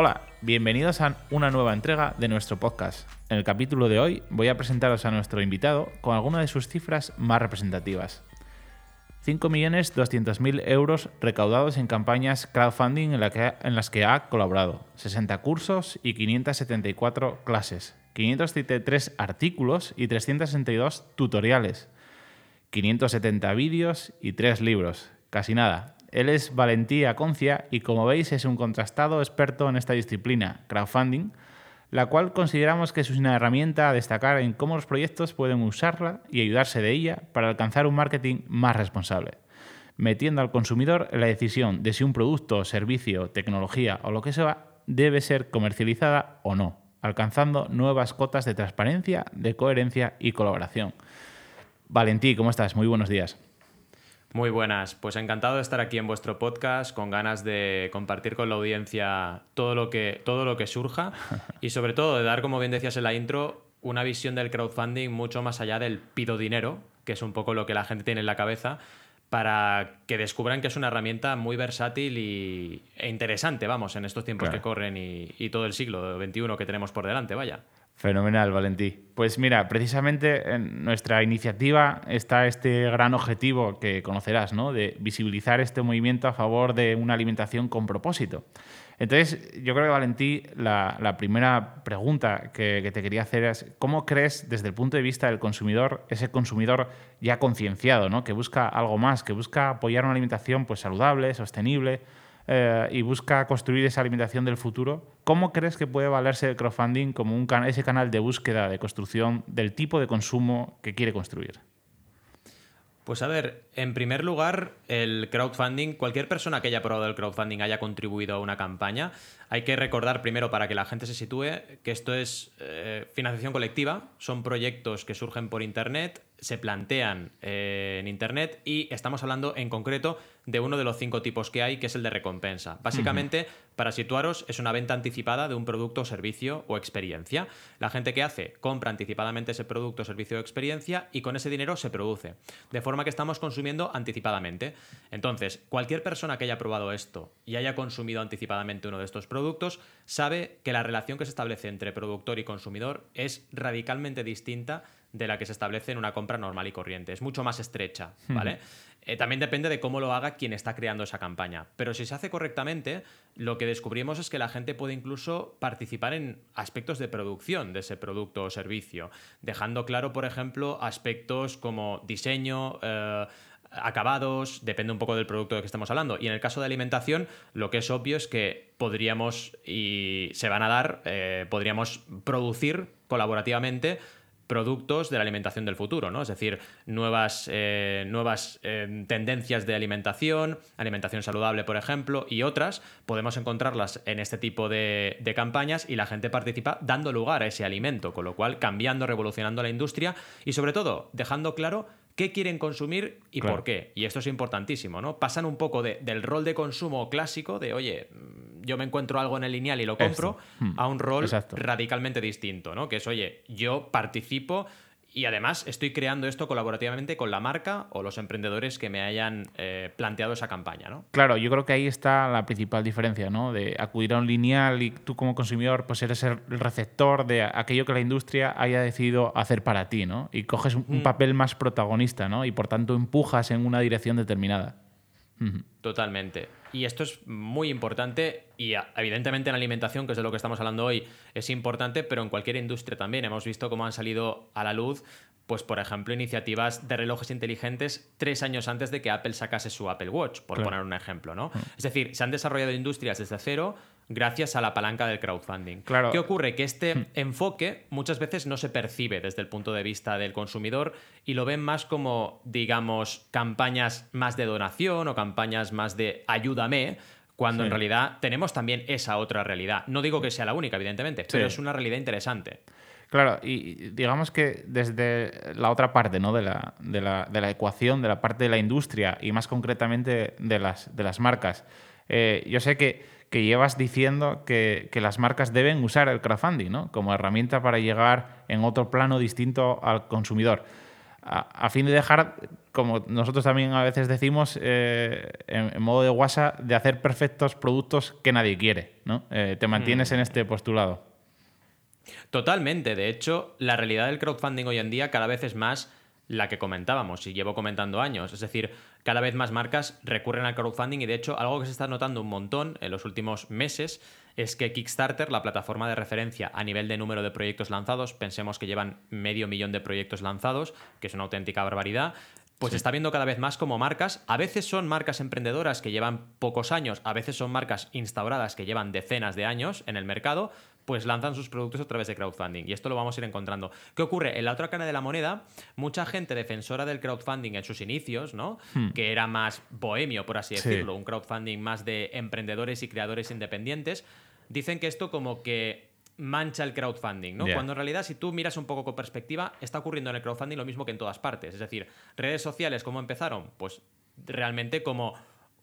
Hola, bienvenidos a una nueva entrega de nuestro podcast. En el capítulo de hoy voy a presentaros a nuestro invitado con algunas de sus cifras más representativas. 5.200.000 euros recaudados en campañas crowdfunding en, las que ha colaborado, 60 cursos y 574 clases, 573 artículos y 362 tutoriales, 570 vídeos y 3 libros. Casi nada. Él es Valentí Aconcia y como veis es un contrastado experto en esta disciplina, crowdfunding, la cual consideramos que es una herramienta a destacar en cómo los proyectos pueden usarla y ayudarse de ella para alcanzar un marketing más responsable, metiendo al consumidor en la decisión de si un producto, servicio, tecnología o lo que sea debe ser comercializada o no, alcanzando nuevas cotas de transparencia, de coherencia y colaboración. Valentí, ¿cómo estás? Muy buenos días. Muy buenas, pues encantado de estar aquí en vuestro podcast, con ganas de compartir con la audiencia todo lo que, todo lo que surja y sobre todo de dar, como bien decías en la intro, una visión del crowdfunding mucho más allá del pido dinero, que es un poco lo que la gente tiene en la cabeza, para que descubran que es una herramienta muy versátil y, e interesante, vamos, en estos tiempos que corren y, y todo el siglo XXI que tenemos por delante, vaya. Fenomenal, Valentí. Pues mira, precisamente en nuestra iniciativa está este gran objetivo que conocerás, ¿no? De visibilizar este movimiento a favor de una alimentación con propósito. Entonces, yo creo que, Valentí, la, primera pregunta que, te quería hacer es, ¿cómo crees desde el punto de vista del consumidor, ese consumidor ya concienciado, ¿no? que busca algo más, que busca apoyar una alimentación pues, saludable, sostenible, eh, y busca construir esa alimentación del futuro, ¿cómo crees que puede valerse el crowdfunding como un ese canal de búsqueda, de construcción del tipo de consumo que quiere construir? Pues a ver, en primer lugar, el crowdfunding, cualquier persona que haya probado el crowdfunding haya contribuido a una campaña, hay que recordar primero para que la gente se sitúe que esto es eh, financiación colectiva, son proyectos que surgen por Internet, se plantean eh, en Internet y estamos hablando en concreto de uno de los cinco tipos que hay, que es el de recompensa. Básicamente, para situaros, es una venta anticipada de un producto, servicio o experiencia. La gente que hace compra anticipadamente ese producto, servicio o experiencia y con ese dinero se produce. De forma que estamos consumiendo anticipadamente. Entonces, cualquier persona que haya probado esto y haya consumido anticipadamente uno de estos productos, sabe que la relación que se establece entre productor y consumidor es radicalmente distinta de la que se establece en una compra normal y corriente. Es mucho más estrecha, ¿vale? Eh, también depende de cómo lo haga quien está creando esa campaña. Pero si se hace correctamente, lo que descubrimos es que la gente puede incluso participar en aspectos de producción de ese producto o servicio, dejando claro, por ejemplo, aspectos como diseño, eh, acabados, depende un poco del producto de que estamos hablando. Y en el caso de alimentación, lo que es obvio es que podríamos, y se van a dar, eh, podríamos producir colaborativamente productos de la alimentación del futuro, ¿no? Es decir, nuevas, eh, nuevas eh, tendencias de alimentación, alimentación saludable, por ejemplo, y otras, podemos encontrarlas en este tipo de, de, campañas y la gente participa dando lugar a ese alimento, con lo cual cambiando, revolucionando la industria y sobre todo dejando claro qué quieren consumir y por qué. Y esto es importantísimo, ¿no? Pasan un poco del rol de consumo clásico, de oye, mm, yo me encuentro algo en el lineal y lo compro, hmm. a un rol radicalmente distinto, ¿no? Que es, oye, yo participo y además estoy creando esto colaborativamente con la marca o los emprendedores que me hayan eh, planteado esa campaña, ¿no? Claro, yo creo que ahí está la principal diferencia, ¿no? De acudir a un lineal y tú como consumidor pues eres el receptor de aquello que la industria haya decidido hacer para ti, ¿no? Y coges un, mm. papel más protagonista, ¿no? Y por tanto empujas en una dirección determinada. Totalmente. Y esto es muy importante y evidentemente en alimentación, que es de lo que estamos hablando hoy, es importante, pero en cualquier industria también. Hemos visto cómo han salido a la luz, pues por ejemplo, iniciativas de relojes inteligentes tres años antes de que Apple sacase su Apple Watch, por poner un ejemplo, ¿no? Es decir, se han desarrollado industrias desde cero gracias a la palanca del crowdfunding. Claro. ¿Qué ocurre? Que este hmm. enfoque muchas veces no se percibe desde el punto de vista del consumidor y lo ven más como, digamos, campañas más de donación o campañas más de ayúdame, cuando en realidad tenemos también esa otra realidad. No digo que sea la única, evidentemente, pero es una realidad interesante. Claro, y digamos que desde la otra parte ¿no? de, la, de, la, de la ecuación, de la parte de la industria y más concretamente de las, de las marcas, eh, yo sé que, que llevas diciendo que, que, las marcas deben usar el crowdfunding ¿no? como herramienta para llegar en otro plano distinto al consumidor. A, a fin de dejar, como nosotros también a veces decimos, eh, en, en, modo de WhatsApp, de hacer perfectos productos que nadie quiere. ¿no? Eh, ¿Te mantienes mm. en este postulado? Totalmente. De hecho, la realidad del crowdfunding hoy en día cada vez es más la que comentábamos y llevo comentando años. Es decir, cada vez más marcas recurren al crowdfunding y de hecho algo que se está notando un montón en los últimos meses es que Kickstarter, la plataforma de referencia a nivel de número de proyectos lanzados, pensemos que llevan medio millón de proyectos lanzados, que es una auténtica barbaridad, pues sí. está viendo cada vez más como marcas, a veces son marcas emprendedoras que llevan pocos años, a veces son marcas instauradas que llevan decenas de años en el mercado, pues lanzan sus productos a través de crowdfunding. Y esto lo vamos a ir encontrando. ¿Qué ocurre? En la otra cara de la moneda, mucha gente defensora del crowdfunding en sus inicios, ¿no? Hmm. Que era más bohemio, por así decirlo, sí. un crowdfunding más de emprendedores y creadores independientes, dicen que esto como que mancha el crowdfunding, ¿no? Yeah. Cuando en realidad, si tú miras un poco con perspectiva, está ocurriendo en el crowdfunding lo mismo que en todas partes. Es decir, redes sociales, ¿cómo empezaron? Pues realmente como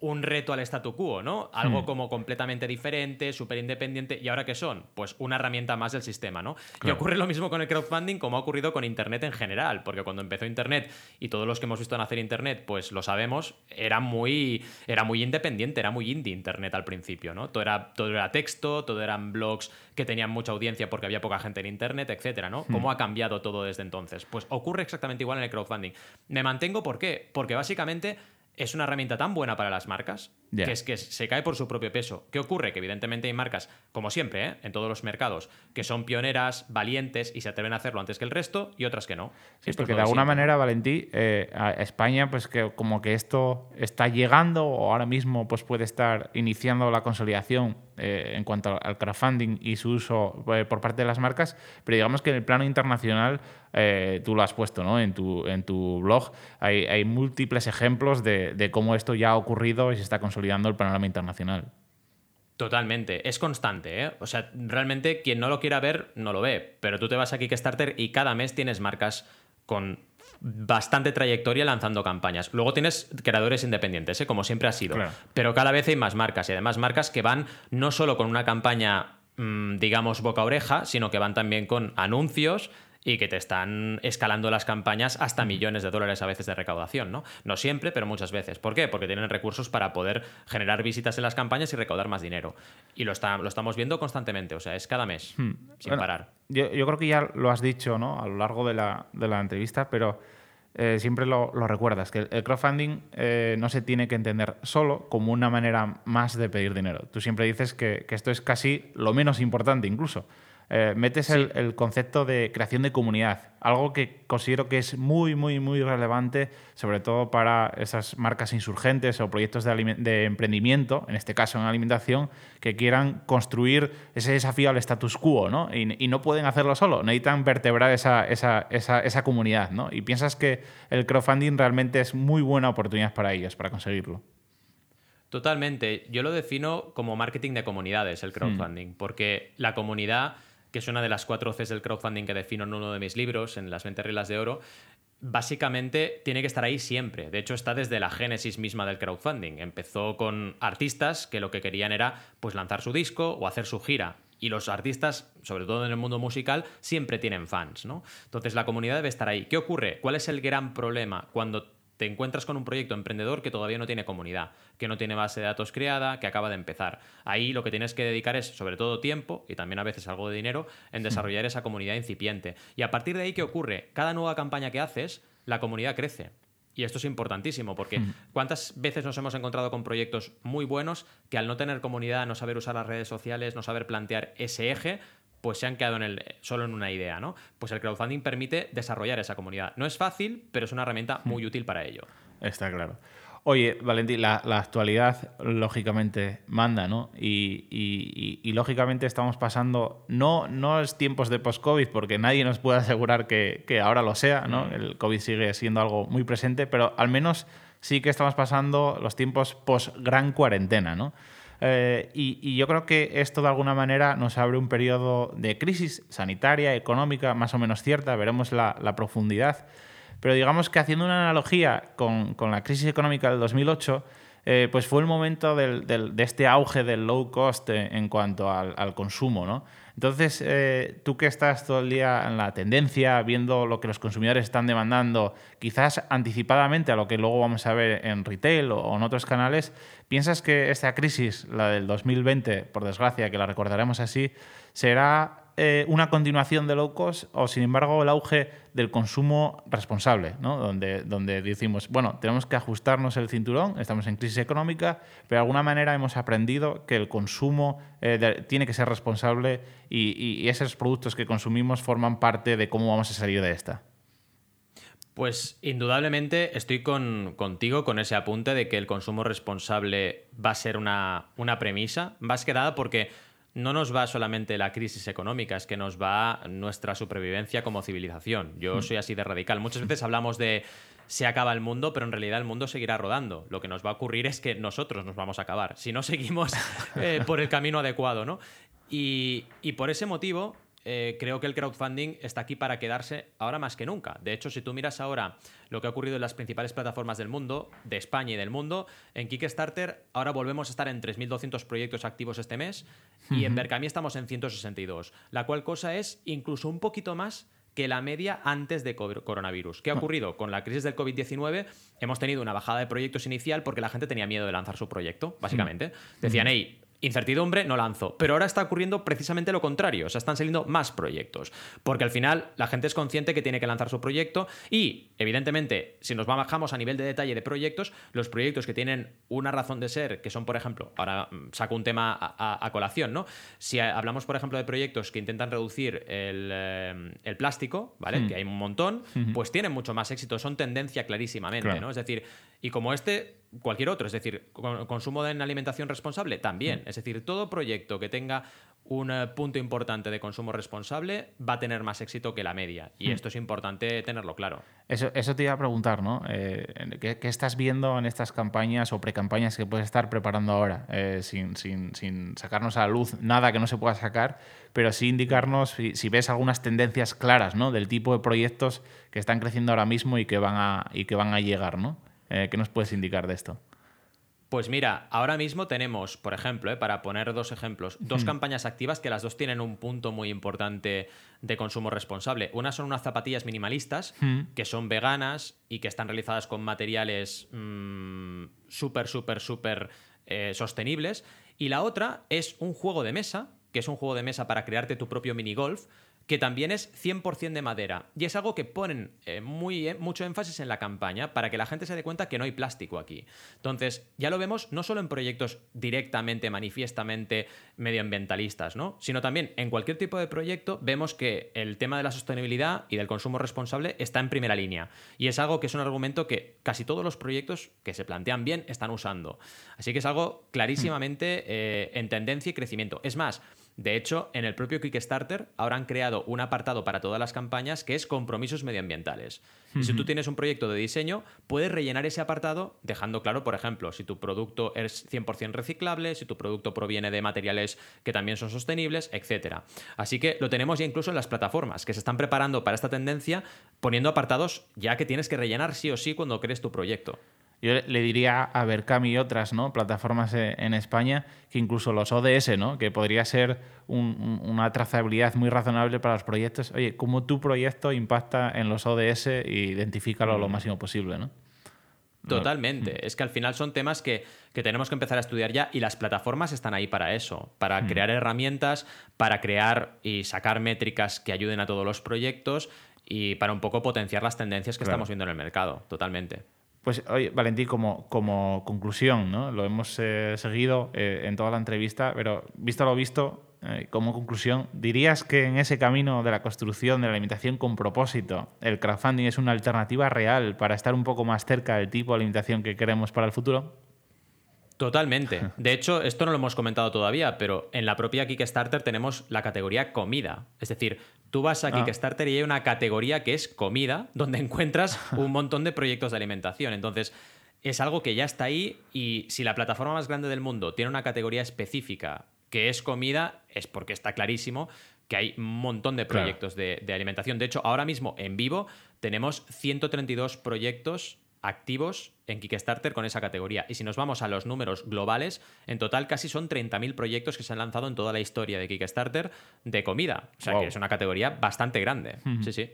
un reto al statu quo, ¿no? Algo hmm. como completamente diferente, súper independiente. ¿Y ahora qué son? Pues una herramienta más del sistema, ¿no? Claro. Y ocurre lo mismo con el crowdfunding como ha ocurrido con Internet en general, porque cuando empezó Internet, y todos los que hemos visto nacer Internet, pues lo sabemos, era muy, era muy independiente, era muy indie Internet al principio, ¿no? Todo era, todo era texto, todo eran blogs que tenían mucha audiencia porque había poca gente en Internet, etcétera, ¿no? Hmm. ¿Cómo ha cambiado todo desde entonces? Pues ocurre exactamente igual en el crowdfunding. Me mantengo, ¿por qué? Porque básicamente es una herramienta tan buena para las marcas yeah. que es que se cae por su propio peso. ¿Qué ocurre? Que evidentemente hay marcas, como siempre, ¿eh? en todos los mercados, que son pioneras, valientes y se atreven a hacerlo antes que el resto y otras que no. Sí, esto porque de alguna manera, Valentí, eh, a España, pues que como que esto está llegando o ahora mismo pues puede estar iniciando la consolidación eh, en cuanto al crowdfunding y su uso por parte de las marcas, pero digamos que en el plano internacional eh, tú lo has puesto ¿no? en, tu, en tu blog, hay, hay múltiples ejemplos de, de, cómo esto ya ha ocurrido y se está consolidando el panorama internacional. Totalmente, es constante, ¿eh? O sea, realmente quien no lo quiera ver, no lo ve, pero tú te vas a Kickstarter y cada mes tienes marcas con bastante trayectoria lanzando campañas. Luego tienes creadores independientes, ¿eh? como siempre ha sido, claro. pero cada vez hay más marcas y además marcas que van no solo con una campaña, mmm, digamos, boca oreja, sino que van también con anuncios y que te están escalando las campañas hasta millones de dólares a veces de recaudación, ¿no? No siempre, pero muchas veces. ¿Por qué? Porque tienen recursos para poder generar visitas en las campañas y recaudar más dinero. Y lo, está, lo estamos viendo constantemente, o sea, es cada mes, hmm. sin bueno, parar. Yo, yo, creo que ya lo has dicho, ¿no? A lo largo de la, de la entrevista, pero eh, siempre lo, lo, recuerdas, que el crowdfunding eh, no se tiene que entender solo como una manera más de pedir dinero. Tú siempre dices que, que esto es casi lo menos importante incluso eh, metes sí. el, el, concepto de creación de comunidad, algo que considero que es muy, muy, muy relevante, sobre todo para esas marcas insurgentes o proyectos de, de emprendimiento, en este caso en alimentación, que quieran construir ese desafío al status quo, ¿no? Y, y no pueden hacerlo solo, necesitan vertebrar esa, esa, esa, esa comunidad, ¿no? Y piensas que el crowdfunding realmente es muy buena oportunidad para ellos, para conseguirlo. Totalmente. Yo lo defino como marketing de comunidades, el crowdfunding, mm. porque la comunidad que es una de las cuatro Cs del crowdfunding que defino en uno de mis libros, en las 20 reglas de oro, básicamente tiene que estar ahí siempre. De hecho, está desde la génesis misma del crowdfunding. Empezó con artistas que lo que querían era pues, lanzar su disco o hacer su gira. Y los artistas, sobre todo en el mundo musical, siempre tienen fans, ¿no? Entonces la comunidad debe estar ahí. ¿Qué ocurre? ¿Cuál es el gran problema cuando te encuentras con un proyecto emprendedor que todavía no tiene comunidad, que no tiene base de datos creada, que acaba de empezar. Ahí lo que tienes que dedicar es, sobre todo, tiempo y también a veces algo de dinero en desarrollar esa comunidad incipiente. Y a partir de ahí, ¿qué ocurre? Cada nueva campaña que haces, la comunidad crece. Y esto es importantísimo porque ¿cuántas veces nos hemos encontrado con proyectos muy buenos que al no tener comunidad, no saber usar las redes sociales, no saber plantear ese eje, pues se han quedado en el, solo en una idea, ¿no? Pues el crowdfunding permite desarrollar esa comunidad. No es fácil, pero es una herramienta muy útil para ello. Está claro. Oye, Valentín, la, la actualidad lógicamente manda, ¿no? Y, y, y, y, lógicamente estamos pasando, no, no es tiempos de post-COVID, porque nadie nos puede asegurar que, que ahora lo sea, ¿no? Mm. El COVID sigue siendo algo muy presente, pero al menos sí que estamos pasando los tiempos post-gran cuarentena, ¿no? Eh, y, yo creo que esto de alguna manera nos abre un periodo de crisis sanitaria, económica, más o menos cierta, veremos la, profundidad. Pero digamos que haciendo una analogía con, la crisis económica del 2008, eh, pues fue el momento de este auge del low cost en cuanto al, al consumo, ¿no? Entonces, eh, tú que estás todo el día en la tendencia, viendo lo que los consumidores están demandando, quizás anticipadamente a lo que luego vamos a ver en retail o en otros canales, ¿piensas que esta crisis, la del 2020, por desgracia, que la recordaremos así, será eh, una continuación de low cost o, sin embargo, el auge del consumo responsable, ¿no? donde, donde decimos, bueno, tenemos que ajustarnos el cinturón, estamos en crisis económica, pero de alguna manera hemos aprendido que el consumo eh, tiene que ser responsable y, esos productos que consumimos forman parte de cómo vamos a salir de esta. Pues indudablemente estoy con, contigo con ese apunte de que el consumo responsable va a ser una, una premisa, más que nada porque no nos va solamente la crisis económica, es que nos va nuestra supervivencia como civilización. Yo mm. soy así de radical. Muchas veces hablamos de se acaba el mundo, pero en realidad el mundo seguirá rodando. Lo que nos va a ocurrir es que nosotros nos vamos a acabar, si no seguimos eh, por el camino adecuado, ¿no? Y, y por ese motivo, eh, creo que el crowdfunding está aquí para quedarse ahora más que nunca. De hecho, si tú miras ahora lo que ha ocurrido en las principales plataformas del mundo, de España y del mundo, en Kickstarter ahora volvemos a estar en 3.200 proyectos activos este mes y en Berkami estamos en 162, la cual cosa es incluso un poquito más que la media antes de coronavirus. ¿Qué ha ah. ocurrido? Con la crisis del COVID-19 hemos tenido una bajada de proyectos inicial porque la gente tenía miedo de lanzar su proyecto, básicamente. Decían, hey, incertidumbre, no lanzo. Pero ahora está ocurriendo precisamente lo contrario, o sea, están saliendo más proyectos, porque al final la gente es consciente que tiene que lanzar su proyecto y, evidentemente, si nos bajamos a nivel de detalle de proyectos, los proyectos que tienen una razón de ser, que son, por ejemplo, ahora mm, saco un tema a, colación, ¿no? Si hablamos, por ejemplo, de proyectos que intentan reducir el, eh, plástico, ¿vale? Hmm. Que hay un montón, pues tienen mucho más éxito, son tendencia clarísimamente, ¿no? Es decir, y como este, cualquier otro, es decir, consumo de alimentación responsable también. Mm. Es decir, todo proyecto que tenga un eh, punto importante de consumo responsable va a tener más éxito que la media. Y mm. esto es importante tenerlo claro. Eso, eso te iba a preguntar, ¿no? Eh, ¿qué, estás viendo en estas campañas o precampañas que puedes estar preparando ahora? Eh, sin, sacarnos a la luz nada que no se pueda sacar, pero sí indicarnos si, si, ves algunas tendencias claras, ¿no? Del tipo de proyectos que están creciendo ahora mismo y que van a, y que van a llegar, ¿no? Eh, ¿Qué nos puedes indicar de esto? Pues mira, ahora mismo tenemos, por ejemplo, eh, para poner dos ejemplos, dos campañas activas que las dos tienen un punto muy importante de consumo responsable. Una son unas zapatillas minimalistas que son veganas y que están realizadas con materiales mm, súper, súper, súper eh, sostenibles. Y la otra es un juego de mesa, que es un juego de mesa para crearte tu propio minigolf, que también es 100% de madera. Y es algo que ponen eh, muy, eh, mucho énfasis en la campaña para que la gente se dé cuenta que no hay plástico aquí. Entonces, ya lo vemos no solo en proyectos directamente, manifiestamente medioambientalistas, ¿no? sino también en cualquier tipo de proyecto vemos que el tema de la sostenibilidad y del consumo responsable está en primera línea. Y es algo que es un argumento que casi todos los proyectos que se plantean bien están usando. Así que es algo clarísimamente eh, en tendencia y crecimiento. Es más, de hecho, en el propio Kickstarter ahora han creado un apartado para todas las campañas que es compromisos medioambientales. Y si tú tienes un proyecto de diseño, puedes rellenar ese apartado dejando claro, por ejemplo, si tu producto es 100% reciclable, si tu producto proviene de materiales que también son sostenibles, etc. Así que lo tenemos ya incluso en las plataformas que se están preparando para esta tendencia, poniendo apartados ya que tienes que rellenar sí o sí cuando crees tu proyecto. Yo le diría a Berkam y otras ¿no? plataformas e, en España que incluso los ODS, ¿no? que podría ser una trazabilidad muy razonable para los proyectos. Oye, ¿cómo tu proyecto impacta en los ODS e identifícalo lo mm. máximo posible? ¿no? Totalmente. Mm. Es que al final son temas que, tenemos que empezar a estudiar ya y las plataformas están ahí para eso, para mm. crear herramientas, para crear y sacar métricas que ayuden a todos los proyectos y para un poco potenciar las tendencias que estamos viendo en el mercado. Totalmente. Pues, oye, Valentín, como, como conclusión, ¿no? lo hemos eh, seguido eh, en toda la entrevista, pero visto lo visto, eh, como conclusión, ¿dirías que en ese camino de la construcción de la alimentación con propósito, el crowdfunding es una alternativa real para estar un poco más cerca del tipo de alimentación que queremos para el futuro? Totalmente. De hecho, esto no lo hemos comentado todavía, pero en la propia Kickstarter tenemos la categoría comida. Es decir, tú vas a ah. Kickstarter y hay una categoría que es comida, donde encuentras un montón de proyectos de alimentación. Entonces, es algo que ya está ahí y si la plataforma más grande del mundo tiene una categoría específica que es comida, es porque está clarísimo que hay un montón de proyectos de, de, alimentación. De hecho, ahora mismo en vivo tenemos 132 proyectos activos en Kickstarter con esa categoría. Y si nos vamos a los números globales, en total casi son 30.000 proyectos que se han lanzado en toda la historia de Kickstarter de comida. O sea que es una categoría bastante grande. Sí, sí.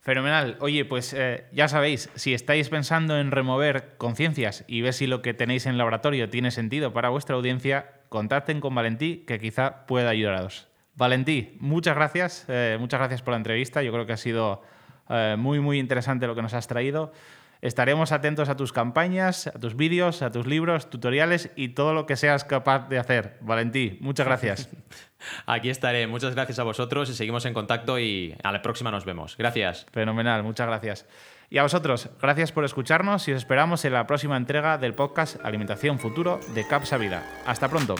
Fenomenal. Oye, pues eh, ya sabéis, si estáis pensando en remover conciencias y ver si lo que tenéis en el laboratorio tiene sentido para vuestra audiencia, contacten con Valentí, que quizá pueda ayudaros. Valentí, muchas gracias. Eh, muchas gracias por la entrevista. Yo creo que ha sido eh, muy, muy interesante lo que nos has traído. Estaremos atentos a tus campañas, a tus vídeos, a tus libros, tutoriales y todo lo que seas capaz de hacer. Valentí, muchas gracias. Aquí estaré. Muchas gracias a vosotros y seguimos en contacto y a la próxima nos vemos. Gracias. Fenomenal, muchas gracias. Y a vosotros, gracias por escucharnos y os esperamos en la próxima entrega del podcast Alimentación Futuro de Capsa Vida. Hasta pronto.